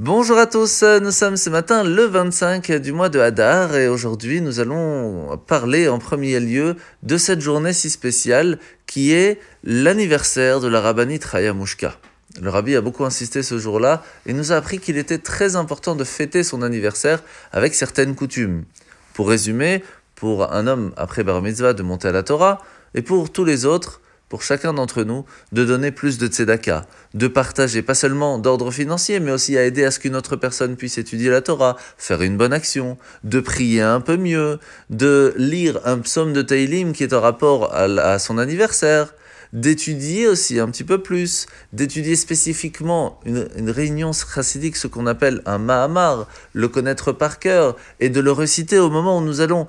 Bonjour à tous, nous sommes ce matin le 25 du mois de Hadar et aujourd'hui nous allons parler en premier lieu de cette journée si spéciale qui est l'anniversaire de la rabbinite Raya Mushka. Le rabbi a beaucoup insisté ce jour-là et nous a appris qu'il était très important de fêter son anniversaire avec certaines coutumes. Pour résumer, pour un homme après Bar Mitzvah de monter à la Torah et pour tous les autres pour chacun d'entre nous de donner plus de tzedaka, de partager, pas seulement d'ordre financier, mais aussi à aider à ce qu'une autre personne puisse étudier la Torah, faire une bonne action, de prier un peu mieux, de lire un psaume de Teilim qui est en rapport à, son anniversaire, d'étudier aussi un petit peu plus, d'étudier spécifiquement une, une réunion chassidique, ce qu'on appelle un Mahamar, le connaître par cœur, et de le réciter au moment où nous allons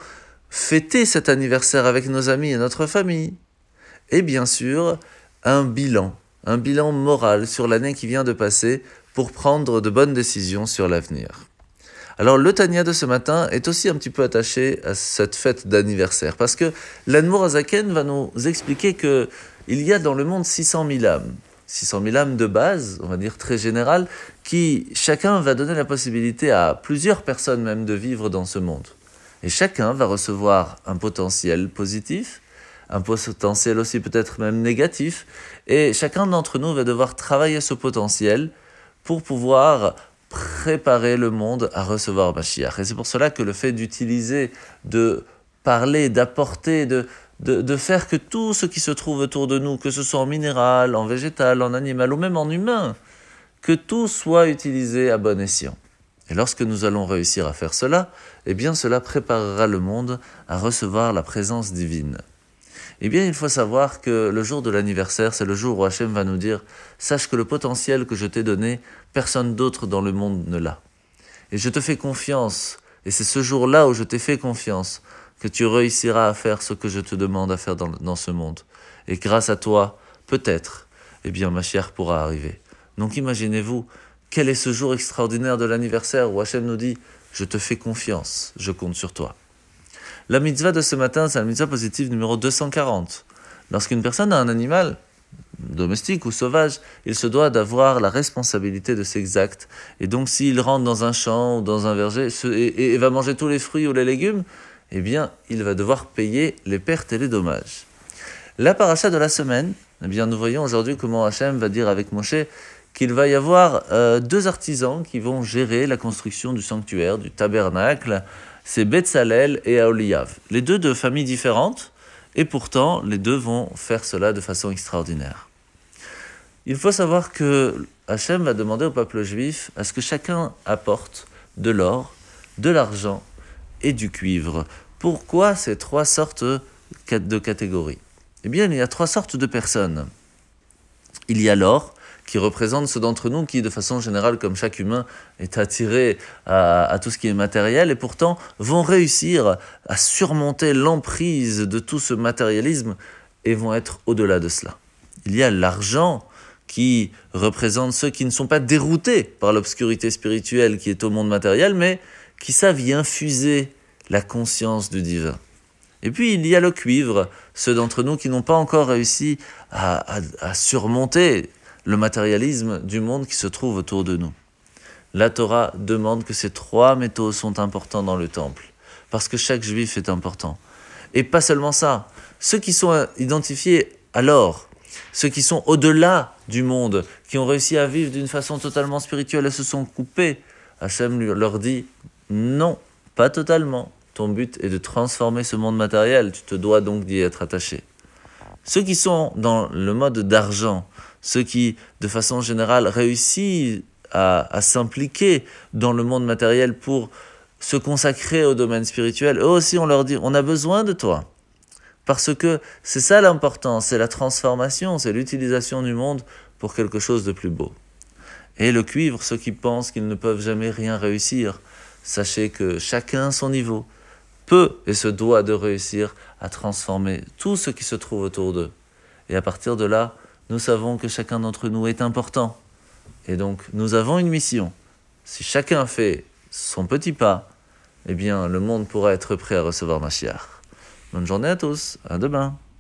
fêter cet anniversaire avec nos amis et notre famille et bien sûr un bilan, un bilan moral sur l'année qui vient de passer pour prendre de bonnes décisions sur l'avenir. Alors le Tania de ce matin est aussi un petit peu attaché à cette fête d'anniversaire parce que l'Anmour Azaken va nous expliquer que il y a dans le monde 600 000 âmes. 600 000 âmes de base, on va dire très générales, qui chacun va donner la possibilité à plusieurs personnes même de vivre dans ce monde. Et chacun va recevoir un potentiel positif un potentiel aussi peut-être même négatif. Et chacun d'entre nous va devoir travailler ce potentiel pour pouvoir préparer le monde à recevoir Mashiach. Et c'est pour cela que le fait d'utiliser, de parler, d'apporter, de, de, de, faire que tout ce qui se trouve autour de nous, que ce soit en minéral, en végétal, en animal ou même en humain, que tout soit utilisé à bon escient. Et lorsque nous allons réussir à faire cela, eh bien cela préparera le monde à recevoir la présence divine. Eh bien, il faut savoir que le jour de l'anniversaire, c'est le jour où Hachem va nous dire Sache que le potentiel que je t'ai donné, personne d'autre dans le monde ne l'a. Et je te fais confiance, et c'est ce jour-là où je t'ai fait confiance, que tu réussiras à faire ce que je te demande à faire dans, ce monde. Et grâce à toi, peut-être, eh bien, ma chère pourra arriver. Donc imaginez-vous, quel est ce jour extraordinaire de l'anniversaire où Hachem nous dit Je te fais confiance, je compte sur toi. La mitzvah de ce matin, c'est la mitzvah positive numéro 240. Lorsqu'une personne a un animal, domestique ou sauvage, il se doit d'avoir la responsabilité de ses actes. Et donc s'il rentre dans un champ ou dans un verger et, va manger tous les fruits ou les légumes, eh bien, il va devoir payer les pertes et les dommages. La paracha de la semaine, eh bien, nous voyons aujourd'hui comment Hachem va dire avec Moshe qu'il va y avoir euh, deux artisans qui vont gérer la construction du sanctuaire, du tabernacle, c'est Betzalel et Aoliav. Les deux de familles différentes, et pourtant les deux vont faire cela de façon extraordinaire. Il faut savoir que Hachem va demander au peuple juif à ce que chacun apporte de l'or, de l'argent et du cuivre. Pourquoi ces trois sortes de catégories? Eh bien, il y a trois sortes de personnes. Il y a l'or, qui représente ceux d'entre nous qui, de façon générale, comme chaque humain, est attiré à, tout ce qui est matériel et pourtant vont réussir à surmonter l'emprise de tout ce matérialisme et vont être au-delà de cela. Il y a l'argent qui représente ceux qui ne sont pas déroutés par l'obscurité spirituelle qui est au monde matériel, mais qui savent y infuser la conscience du divin. Et puis il y a le cuivre, ceux d'entre nous qui n'ont pas encore réussi à, à surmonter le matérialisme du monde qui se trouve autour de nous. La Torah demande que ces trois métaux sont importants dans le temple, parce que chaque juif est important. Et pas seulement ça, ceux qui sont identifiés alors, ceux qui sont au-delà du monde, qui ont réussi à vivre d'une façon totalement spirituelle et se sont coupés, Hachem leur dit non, pas totalement. Ton but est de transformer ce monde matériel, tu te dois donc d'y être attaché. Ceux qui sont dans le mode d'argent, ceux qui, de façon générale, réussissent à, s'impliquer dans le monde matériel pour se consacrer au domaine spirituel, eux aussi on leur dit, on a besoin de toi. Parce que c'est ça l'important, c'est la transformation, c'est l'utilisation du monde pour quelque chose de plus beau. Et le cuivre, ceux qui pensent qu'ils ne peuvent jamais rien réussir, sachez que chacun à son niveau peut et se doit de réussir à transformer tout ce qui se trouve autour d'eux. Et à partir de là, nous savons que chacun d'entre nous est important. Et donc, nous avons une mission. Si chacun fait son petit pas, eh bien, le monde pourra être prêt à recevoir Mashiach. Bonne journée à tous, à demain.